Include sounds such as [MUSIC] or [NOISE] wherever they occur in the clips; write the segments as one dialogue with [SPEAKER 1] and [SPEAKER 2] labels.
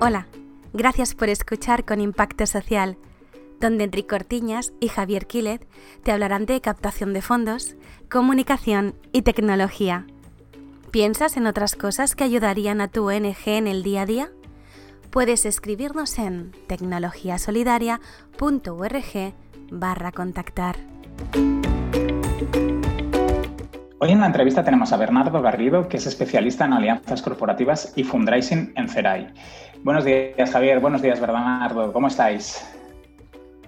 [SPEAKER 1] Hola, gracias por escuchar con Impacto Social, donde Enrique Cortiñas y Javier Quilet te hablarán de captación de fondos, comunicación y tecnología. ¿Piensas en otras cosas que ayudarían a tu ONG en el día a día? Puedes escribirnos en tecnologiasolidaria.org barra contactar.
[SPEAKER 2] Hoy en la entrevista tenemos a Bernardo Garrido, que es especialista en alianzas corporativas y fundraising en CERAI. Buenos días, Javier. Buenos días, Bernardo. ¿Cómo estáis?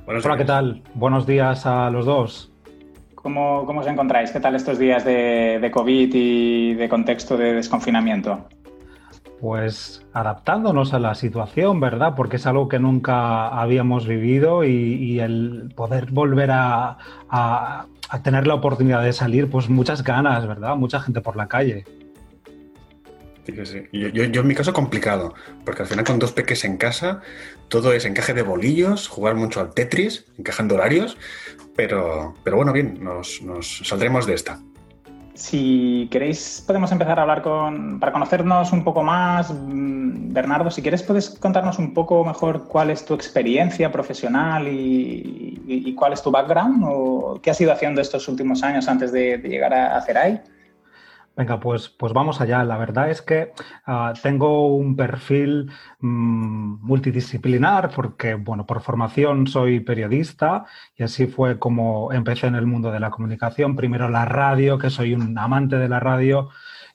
[SPEAKER 3] Hola, ¿qué tal? Buenos días a los dos.
[SPEAKER 2] ¿Cómo, cómo os encontráis? ¿Qué tal estos días de, de COVID y de contexto de desconfinamiento?
[SPEAKER 3] Pues adaptándonos a la situación, ¿verdad? Porque es algo que nunca habíamos vivido y, el poder volver a, a tener la oportunidad de salir, pues muchas ganas, ¿verdad? Mucha gente por la calle.
[SPEAKER 4] Yo, en mi caso complicado, porque al final con dos peques en casa, todo es encaje de bolillos, jugar mucho al Tetris, encajando horarios, pero, pero bueno, bien, nos, nos saldremos de esta.
[SPEAKER 2] Si queréis, podemos empezar a hablar con, para conocernos un poco más. Mm, Bernardo, si quieres, puedes contarnos un poco mejor cuál es tu experiencia profesional y, cuál es tu background o qué has ido haciendo estos últimos años antes de, llegar a, a CERAI.
[SPEAKER 3] Venga, pues, pues vamos allá. La verdad es que ah, tengo un perfil mm, multidisciplinar porque, bueno, por formación soy periodista y así fue como empecé en el mundo de la comunicación. Primero la radio, que soy un amante de la radio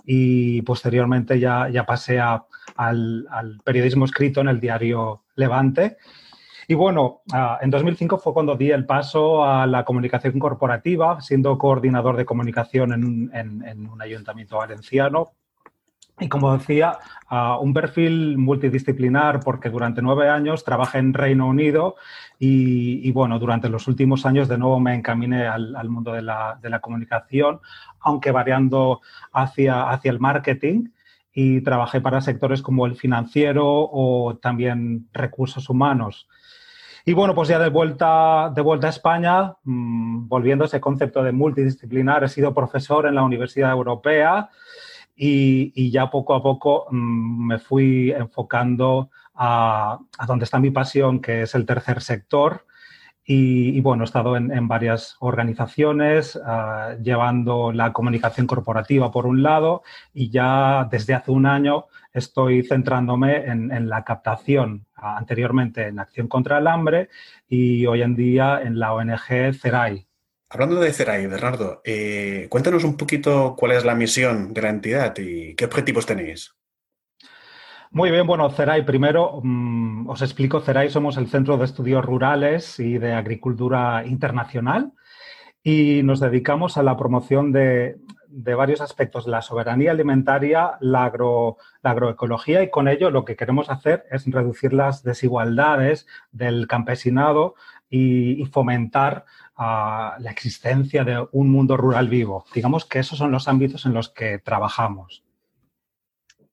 [SPEAKER 3] y posteriormente ya, ya pasé al, al periodismo escrito en el diario Levante y bueno, ah, en 2005 fue cuando di el paso a la comunicación corporativa, siendo coordinador de comunicación en, un ayuntamiento valenciano. Y como decía, ah, un perfil multidisciplinar porque durante nueve años trabajé en Reino Unido y, bueno, durante los últimos años de nuevo me encaminé al, mundo de la, comunicación, aunque variando hacia, hacia el marketing y trabajé para sectores como el financiero o también recursos humanos. Y bueno, pues ya de vuelta, de vuelta a España, mm, volviendo a ese concepto de multidisciplinar, he sido profesor en la Universidad Europea y, ya poco a poco mm, me fui enfocando a, a, donde está mi pasión, que es el tercer sector. Y, bueno, he estado en, varias organizaciones ah, llevando la comunicación corporativa por un lado y ya desde hace un año estoy centrándome en, la captación, ah, anteriormente en Acción contra el Hambre y hoy en día en la ONG CERAI.
[SPEAKER 4] Hablando de CERAI, Bernardo, eh, cuéntanos un poquito cuál es la misión de la entidad y qué objetivos tenéis.
[SPEAKER 3] Muy bien, bueno, CERAI, primero mm, os explico, CERAI somos el Centro de Estudios Rurales y de Agricultura Internacional y nos dedicamos a la promoción de, varios aspectos, la soberanía alimentaria, la, agroecología y con ello lo que queremos hacer es reducir las desigualdades del campesinado y, fomentar ah, la existencia de un mundo rural vivo. Digamos que esos son los ámbitos en los que trabajamos.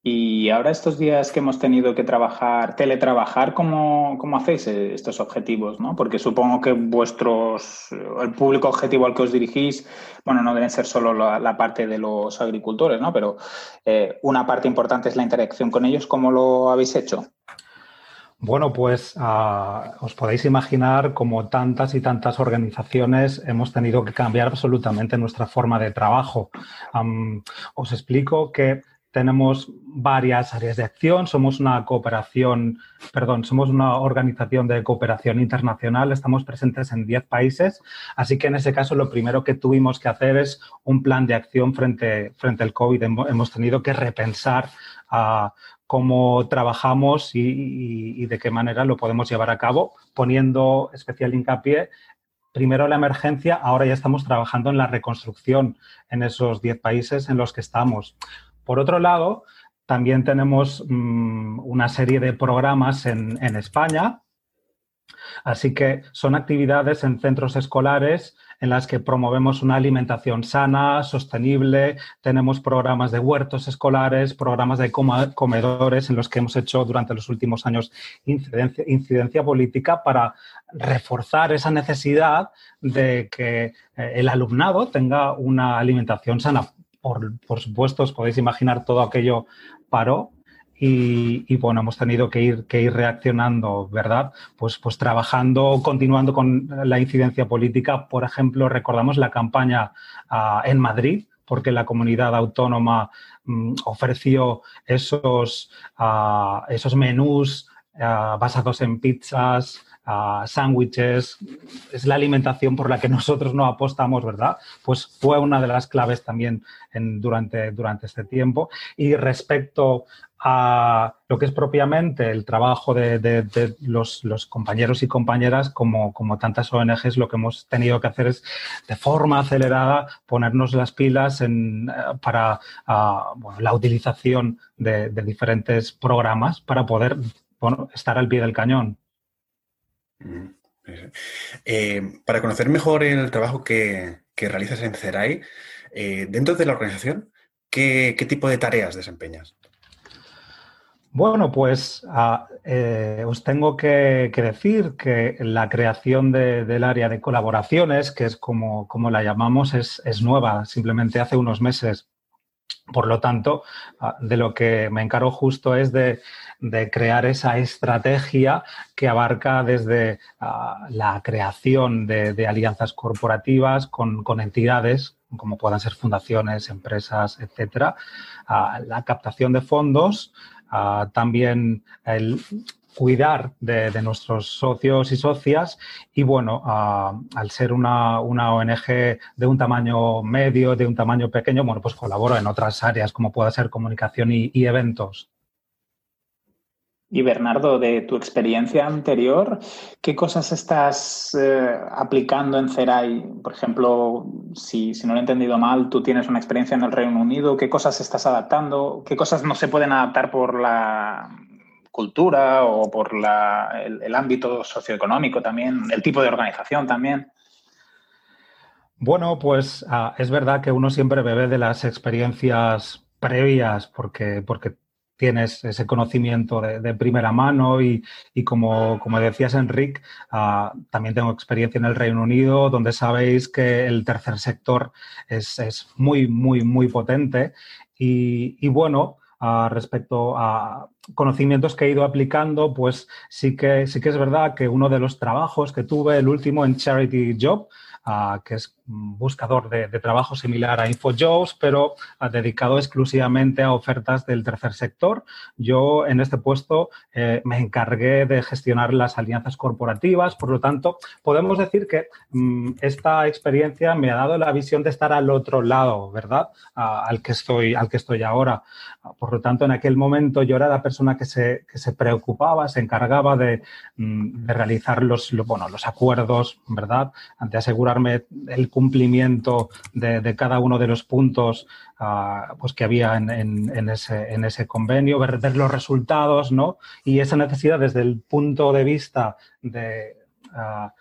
[SPEAKER 2] Y ahora estos días que hemos tenido que trabajar, teletrabajar, ¿cómo, cómo hacéis eh, estos objetivos? ¿no? Porque supongo que vuestros, el público objetivo al que os dirigís, bueno, no deben ser solo la, parte de los agricultores, ¿no? Pero eh, una parte importante es la interacción con ellos. ¿Cómo lo habéis hecho?
[SPEAKER 3] Bueno, pues ah, os podéis imaginar como tantas y tantas organizaciones hemos tenido que cambiar absolutamente nuestra forma de trabajo. os explico que tenemos varias áreas de acción, somos una cooperación, perdón, somos una organización de cooperación internacional, estamos presentes en 10 países, así que en ese caso lo primero que tuvimos que hacer es un plan de acción frente, frente al COVID. Hemos tenido que repensar a cómo trabajamos y, de qué manera lo podemos llevar a cabo, poniendo especial hincapié primero la emergencia, ahora ya estamos trabajando en la reconstrucción en esos 10 países en los que estamos. Por otro lado, también tenemos mm, una serie de programas en, España, así que son actividades en centros escolares en las que promovemos una alimentación sana, sostenible, tenemos programas de huertos escolares, programas de comedores en los que hemos hecho durante los últimos años incidencia, incidencia política para reforzar esa necesidad de que eh, el alumnado tenga una alimentación sana por, supuesto, os podéis imaginar todo aquello paró y, bueno, hemos tenido que ir, que ir reaccionando, ¿verdad? Pues, pues trabajando, continuando con la incidencia política. Por ejemplo, recordamos la campaña ah, en Madrid, porque la comunidad autónoma mm, ofreció esos, ah, esos menús ah, basados en pizzas, sándwiches, es la alimentación por la que [LAUGHS] nosotros no apostamos, ¿verdad? Pues fue una de las claves también durante, durante este tiempo. Y respecto a lo que es propiamente el trabajo de, los, compañeros y compañeras, como, como, tantas ONGs, lo que hemos tenido que hacer es de forma acelerada ponernos las pilas en, eh, para la utilización de, diferentes programas para poder estar al pie del cañón.
[SPEAKER 4] Eh, para conocer mejor el trabajo que, realizas en CERAI, eh, dentro de la organización, ¿qué, tipo de tareas desempeñas?
[SPEAKER 3] Bueno, pues ah, eh, os tengo que, decir que la creación del área de colaboraciones, que es como, como la llamamos, es, es, nueva, simplemente hace unos meses. Por lo tanto, ah, de lo que me encargo justo es de crear esa estrategia que abarca desde ah, la creación de, alianzas corporativas con, entidades, como puedan ser fundaciones, empresas, etcétera, la captación de fondos, también el cuidar de, nuestros socios y socias y bueno, al ser una, ONG de un tamaño medio, de un tamaño pequeño, bueno, pues colaboro en otras áreas como pueda ser comunicación y eventos.
[SPEAKER 2] Y Bernardo, de tu experiencia anterior, ¿qué cosas estás eh, aplicando en CERAI? Por ejemplo, si, no lo he entendido mal, tú tienes una experiencia en el Reino Unido, ¿qué cosas estás adaptando? ¿Qué cosas no se pueden adaptar por la cultura o por el, ámbito socioeconómico también, el tipo de organización también?
[SPEAKER 3] Bueno, pues ah, es verdad que uno siempre bebe de las experiencias previas porque, porque tienes ese conocimiento de, primera mano y, como, decías, Enrique, ah, también tengo experiencia en el Reino Unido, donde sabéis que el tercer sector es, muy, muy, muy potente. Y, bueno, respecto a conocimientos que he ido aplicando, pues sí que, sí que es verdad que uno de los trabajos que tuve, el último en Charity Job, que es buscador de, trabajo similar a InfoJobs, pero dedicado exclusivamente a ofertas del tercer sector. Yo en este puesto eh, me encargué de gestionar las alianzas corporativas, por lo tanto, podemos decir que mm, esta experiencia me ha dado la visión de estar al otro lado, ¿verdad? al, que estoy, al que estoy ahora. Por lo tanto, en aquel momento yo era la persona que se, se preocupaba, se encargaba de, mm, realizar los, bueno, los acuerdos, ¿verdad? De asegurarme el cumplimiento de, cada uno de los puntos ah, pues que había en, ese, convenio, ver, los resultados, ¿no? Y esa necesidad desde el punto de vista de, ah,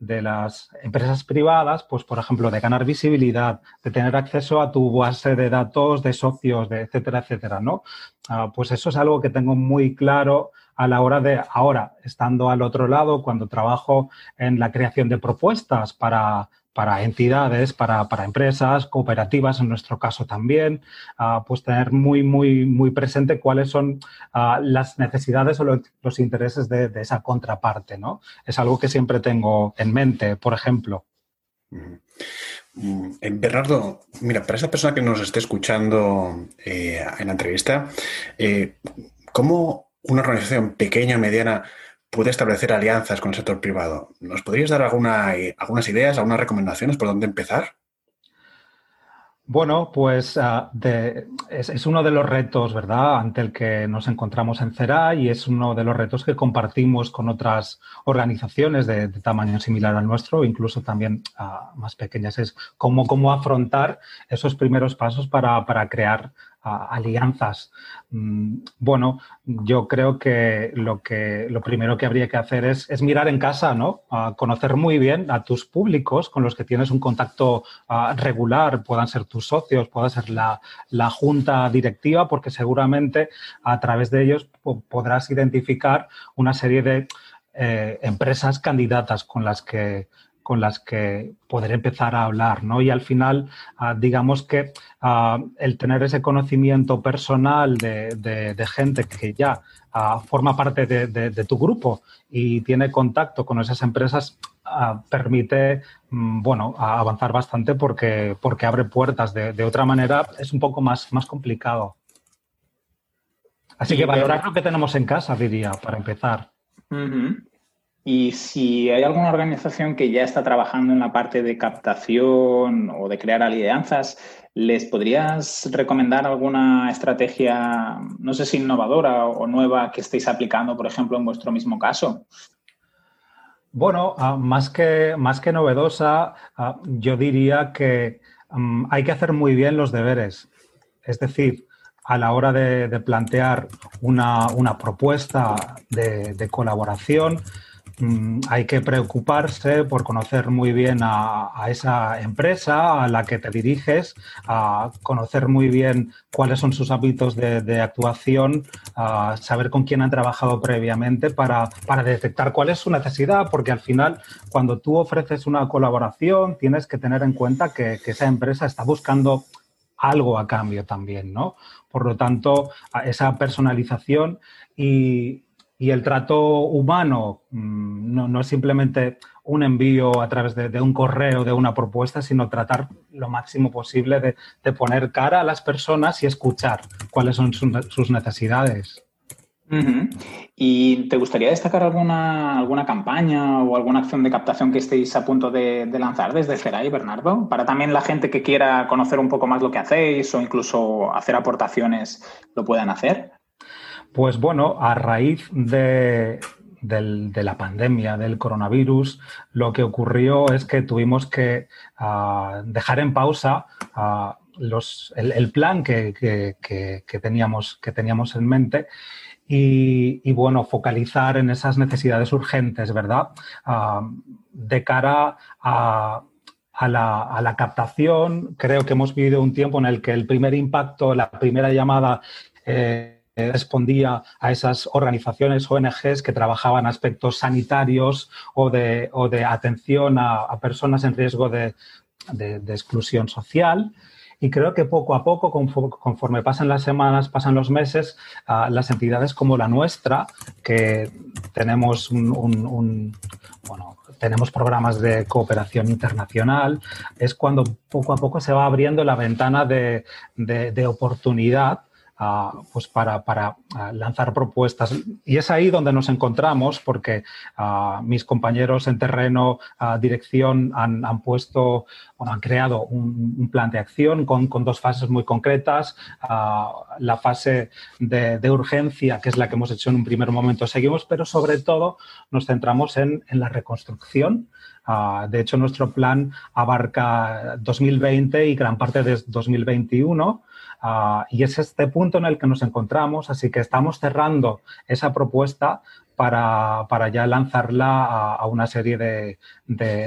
[SPEAKER 3] de las empresas privadas, pues por ejemplo, de ganar visibilidad, de tener acceso a tu base de datos de socios, de etcétera, etcétera, ¿no? Ah, pues eso es algo que tengo muy claro a la hora de ahora, estando al otro lado, cuando trabajo en la creación de propuestas para, para entidades, para, empresas, cooperativas en nuestro caso también, ah, pues tener muy, muy, muy presente cuáles son ah, las necesidades o los, intereses de, esa contraparte, ¿no? Es algo que siempre tengo en mente, por ejemplo.
[SPEAKER 4] Mm, eh, Bernardo, mira, para esa persona que nos esté escuchando eh, en la entrevista, eh, ¿cómo una organización pequeña mediana puede establecer alianzas con el sector privado. ¿Nos podrías dar alguna, algunas ideas, algunas recomendaciones por dónde empezar?
[SPEAKER 3] Bueno, pues ah, es, uno de los retos, ¿verdad?, ante el que nos encontramos en CERA y es uno de los retos que compartimos con otras organizaciones de, tamaño similar al nuestro, incluso también ah, más pequeñas. Es cómo, cómo afrontar esos primeros pasos para, para crear alianzas. Mm, bueno, yo creo que lo, que lo primero que habría que hacer es, mirar en casa, ¿no? conocer muy bien a tus públicos con los que tienes un contacto regular, puedan ser tus socios, pueda ser la, junta directiva, porque seguramente a través de ellos podrás identificar una serie de eh, empresas candidatas con las que con las que poder empezar a hablar, ¿no? Y al final, ah, digamos que ah, el tener ese conocimiento personal de, gente que ya ah, forma parte de, tu grupo y tiene contacto con esas empresas permite, mm, bueno, avanzar bastante porque, porque abre puertas. De, otra manera es un poco más, más complicado. Así que valorar lo que tenemos en casa, diría, para empezar.
[SPEAKER 2] Y si hay alguna organización que ya está trabajando en la parte de captación o de crear alianzas, ¿les podrías recomendar alguna estrategia, no sé si innovadora o nueva que estéis aplicando, por ejemplo, en vuestro mismo caso?
[SPEAKER 3] Bueno, ah, más, que, más que novedosa, ah, yo diría que mm, hay que hacer muy bien los deberes. Es decir, a la hora de, plantear una, propuesta de, colaboración, hay que preocuparse por conocer muy bien a, esa empresa a la que te diriges, a conocer muy bien cuáles son sus hábitos de, actuación, a saber con quién han trabajado previamente para, detectar cuál es su necesidad, porque al final, cuando tú ofreces una colaboración, tienes que tener en cuenta que, que esa empresa está buscando algo a cambio también, ¿no? Por lo tanto, esa personalización y, el trato humano mm, no, es simplemente un envío a través de, un correo, de una propuesta, sino tratar lo máximo posible de, poner cara a las personas y escuchar cuáles son sus necesidades.
[SPEAKER 2] ¿Y te gustaría destacar alguna, alguna campaña o alguna acción de captación que estéis a punto de, lanzar desde Ceray, Bernardo? Para también la gente que quiera conocer un poco más lo que hacéis o incluso hacer aportaciones lo puedan hacer.
[SPEAKER 3] Pues bueno, a raíz de, la pandemia, del coronavirus, lo que ocurrió es que tuvimos que ah, dejar en pausa ah, el, plan que, teníamos, que teníamos en mente y, bueno, focalizar en esas necesidades urgentes, ¿verdad? Ah, de cara a, la, captación, creo que hemos vivido un tiempo en el que el primer impacto, la primera llamada eh, respondía a esas organizaciones ONGs que trabajaban aspectos sanitarios o de, de atención a, personas en riesgo de exclusión social. Y creo que poco a poco, conforme pasan las semanas, pasan los meses, ah, las entidades como la nuestra, que tenemos un, bueno, tenemos programas de cooperación internacional, es cuando poco a poco se va abriendo la ventana de, de oportunidad pues para, lanzar propuestas. Y es ahí donde nos encontramos porque mis compañeros en terreno, dirección, han, puesto, bueno, han creado un, plan de acción con, dos fases muy concretas. la fase de, urgencia, que es la que hemos hecho en un primer momento, seguimos, pero sobre todo nos centramos en, en la reconstrucción. De hecho, nuestro plan abarca 2020 y gran parte de 2021 Ah, y es este punto en el que nos encontramos, así que estamos cerrando esa propuesta para, ya lanzarla a, una serie de,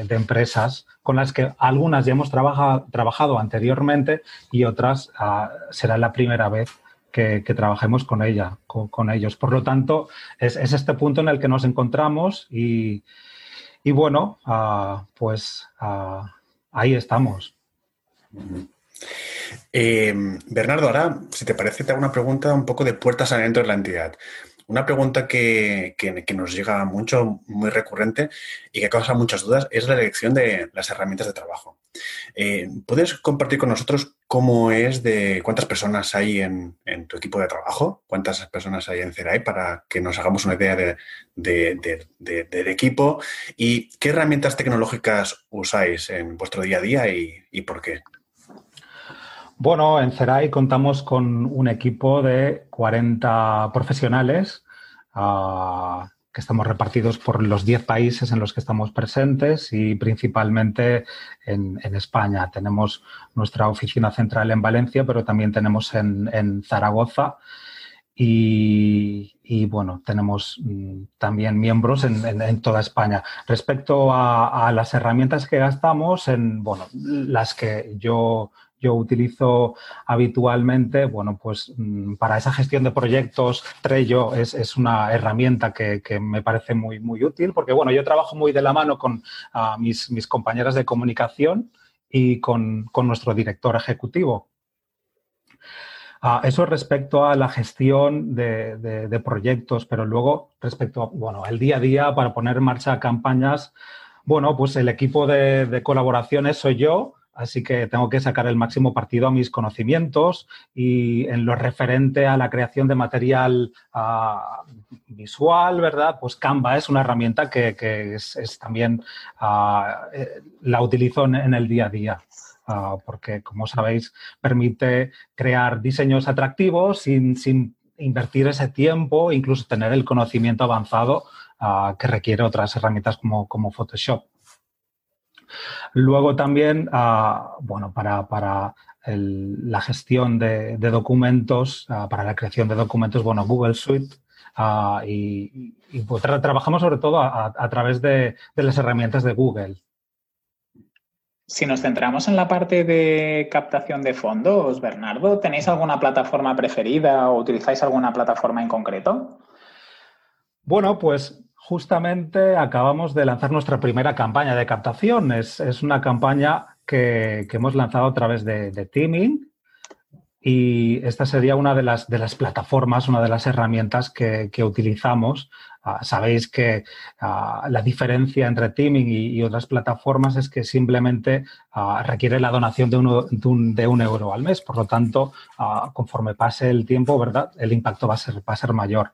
[SPEAKER 3] empresas con las que algunas ya hemos trabajado anteriormente y otras ah, será la primera vez que, trabajemos con ella, con, ellos. Por lo tanto, es, este punto en el que nos encontramos y, bueno, ah, pues ahí estamos.
[SPEAKER 4] Eh, Bernardo, ahora, si te parece, te hago una pregunta un poco de puertas adentro de la entidad. Una pregunta que, nos llega mucho, muy recurrente y que causa muchas dudas es la elección de las herramientas de trabajo. Eh, ¿Puedes compartir con nosotros cómo es de cuántas personas hay en, tu equipo de trabajo? ¿Cuántas personas hay en CERAI para que nos hagamos una idea del equipo? ¿Y qué herramientas tecnológicas usáis en vuestro día a día y por qué?
[SPEAKER 3] Bueno, en CERAI contamos con un equipo de 40 profesionales ah, que estamos repartidos por los 10 países en los que estamos presentes y principalmente en, España. Tenemos nuestra oficina central en Valencia, pero también tenemos en, Zaragoza. Y, bueno, tenemos mm, también miembros en, toda España. Respecto a, a, las herramientas que gastamos, en bueno, las que yo yo utilizo habitualmente, bueno, pues mm, para esa gestión de proyectos, Trello es, una herramienta que, me parece muy, muy útil porque, bueno, yo trabajo muy de la mano con ah, mis, mis, compañeras de comunicación y con, nuestro director ejecutivo. Ah, eso respecto a la gestión de, proyectos, pero luego respecto a, bueno, el día a día para poner en marcha campañas, bueno, pues el equipo de, de colaboraciones soy yo, Así que tengo que sacar el máximo partido a mis conocimientos y en lo referente a la creación de material ah, visual, ¿verdad? Pues Canva es una herramienta que, es, también eh, la utilizo en, el día a día. Ah, porque, como sabéis, permite crear diseños atractivos sin, invertir ese tiempo, incluso tener el conocimiento avanzado que requiere otras herramientas como Photoshop. Luego también, ah, bueno, para, la gestión de, documentos, ah, para la creación de documentos, bueno, Google Suite. Ah, y, pues trabajamos sobre todo a, través de, las herramientas de Google.
[SPEAKER 2] Si nos centramos en la parte de captación de fondos, Bernardo, ¿tenéis alguna plataforma preferida o utilizáis alguna plataforma en concreto?
[SPEAKER 3] Bueno, pues Justamente acabamos de lanzar nuestra primera campaña de captación. Es, una campaña que, hemos lanzado a través de, Teaming y esta sería una de las, de las plataformas, una de las herramientas que, utilizamos. Ah, sabéis que ah, la diferencia entre Teaming y, otras plataformas es que simplemente ah, requiere la donación de, uno, de, un, euro al mes. Por lo tanto, conforme pase el tiempo, ¿verdad? el impacto va a ser, va a ser mayor.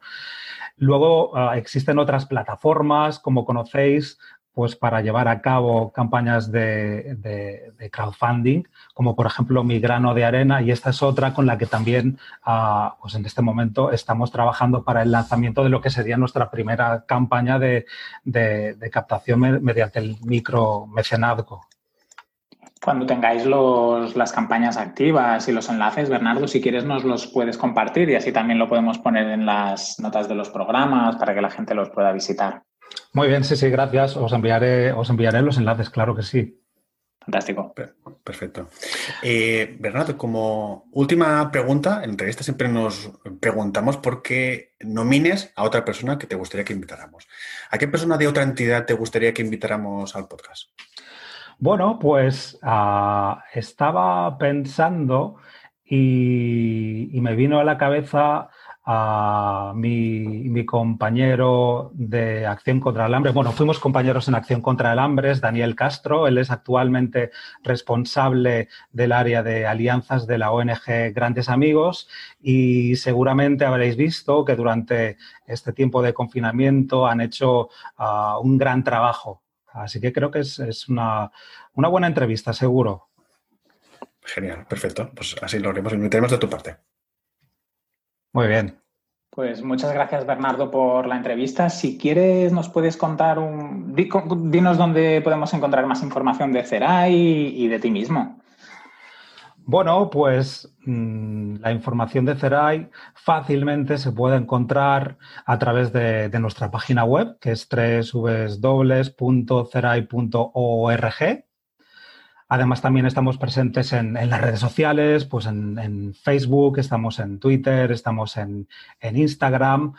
[SPEAKER 3] Luego existen otras plataformas, como conocéis, pues para llevar a cabo campañas de, crowdfunding, como por ejemplo Mi Grano de Arena, y esta es otra con la que también, ah, pues en este momento estamos trabajando para el lanzamiento de lo que sería nuestra primera campaña de, captación mediante el micro mecenazgo.
[SPEAKER 2] Cuando tengáis las campañas activas y los enlaces, Bernardo, si quieres nos los puedes compartir y así también lo podemos poner en las notas de los programas para que la gente los pueda visitar.
[SPEAKER 3] Muy bien, sí, sí, gracias. Os enviaré, os enviaré los enlaces, claro que sí.
[SPEAKER 2] Fantástico.
[SPEAKER 4] Perfecto. Eh, Bernardo, como última pregunta, en entrevista siempre nos preguntamos por qué nomines a otra persona que te gustaría que invitáramos. ¿A qué persona de otra entidad te gustaría que invitáramos al podcast?
[SPEAKER 3] Bueno, pues ah, estaba pensando y, me vino a la cabeza a mi, compañero de Acción contra el Hambre. Bueno, fuimos compañeros en Acción contra el Hambre, es Daniel Castro. Él es actualmente responsable del área de alianzas de la ONG Grandes Amigos y seguramente habréis visto que durante este tiempo de confinamiento han hecho ah, un gran trabajo Así que creo que es, una, buena entrevista, seguro.
[SPEAKER 4] Genial, perfecto. Pues así lo haremos. Invitaremos de tu parte.
[SPEAKER 3] Muy bien.
[SPEAKER 2] Pues muchas gracias, Bernardo, por la entrevista. Si quieres, nos puedes contar un. Dinos dónde podemos encontrar más información de CERAI y de ti mismo.
[SPEAKER 3] Bueno, pues mm, la información de CERAI fácilmente se puede encontrar a través de, nuestra página web, que es www.cerai.org. Además, también estamos presentes en, las redes sociales, pues en, Facebook, estamos en Twitter, estamos en, Instagram.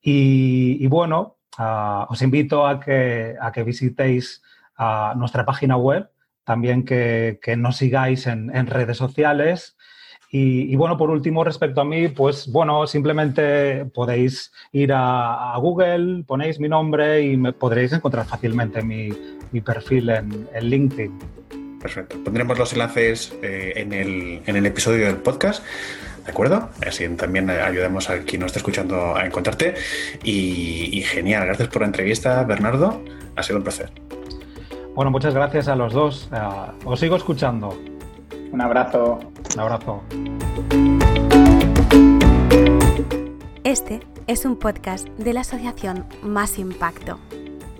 [SPEAKER 3] Y, bueno, ah, os invito a que, a que visitéis ah, nuestra página web también que, nos sigáis en, redes sociales. Y, bueno, por último, respecto a mí, pues bueno, simplemente podéis ir a, Google, ponéis mi nombre y me podréis encontrar fácilmente mi, perfil en, LinkedIn.
[SPEAKER 4] Perfecto. Pondremos los enlaces eh, en, el, episodio del podcast. ¿De acuerdo? Así también ayudamos a quien nos esté escuchando a encontrarte. y genial, gracias por la entrevista, Bernardo. Ha sido un placer.
[SPEAKER 3] Bueno, muchas gracias a los dos. Eh, os sigo escuchando.
[SPEAKER 2] Un abrazo.
[SPEAKER 3] Un abrazo.
[SPEAKER 1] Este es un podcast de la asociación Más Impacto,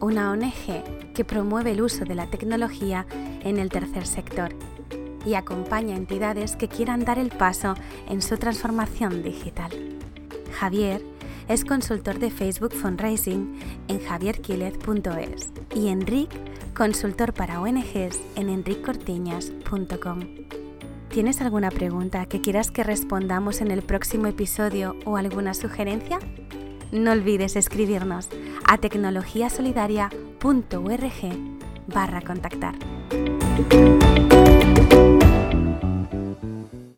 [SPEAKER 1] una ONG que promueve el uso de la tecnología en el tercer sector y acompaña a entidades que quieran dar el paso en su transformación digital. Javier es consultor de Facebook Fundraising en javierquilez.es y Enric consultor para ONGs en enriccortiñas.com. ¿Tienes alguna pregunta que quieras que respondamos en el próximo episodio o alguna sugerencia? No olvides escribirnos a tecnologiasolidaria.org barra contactar.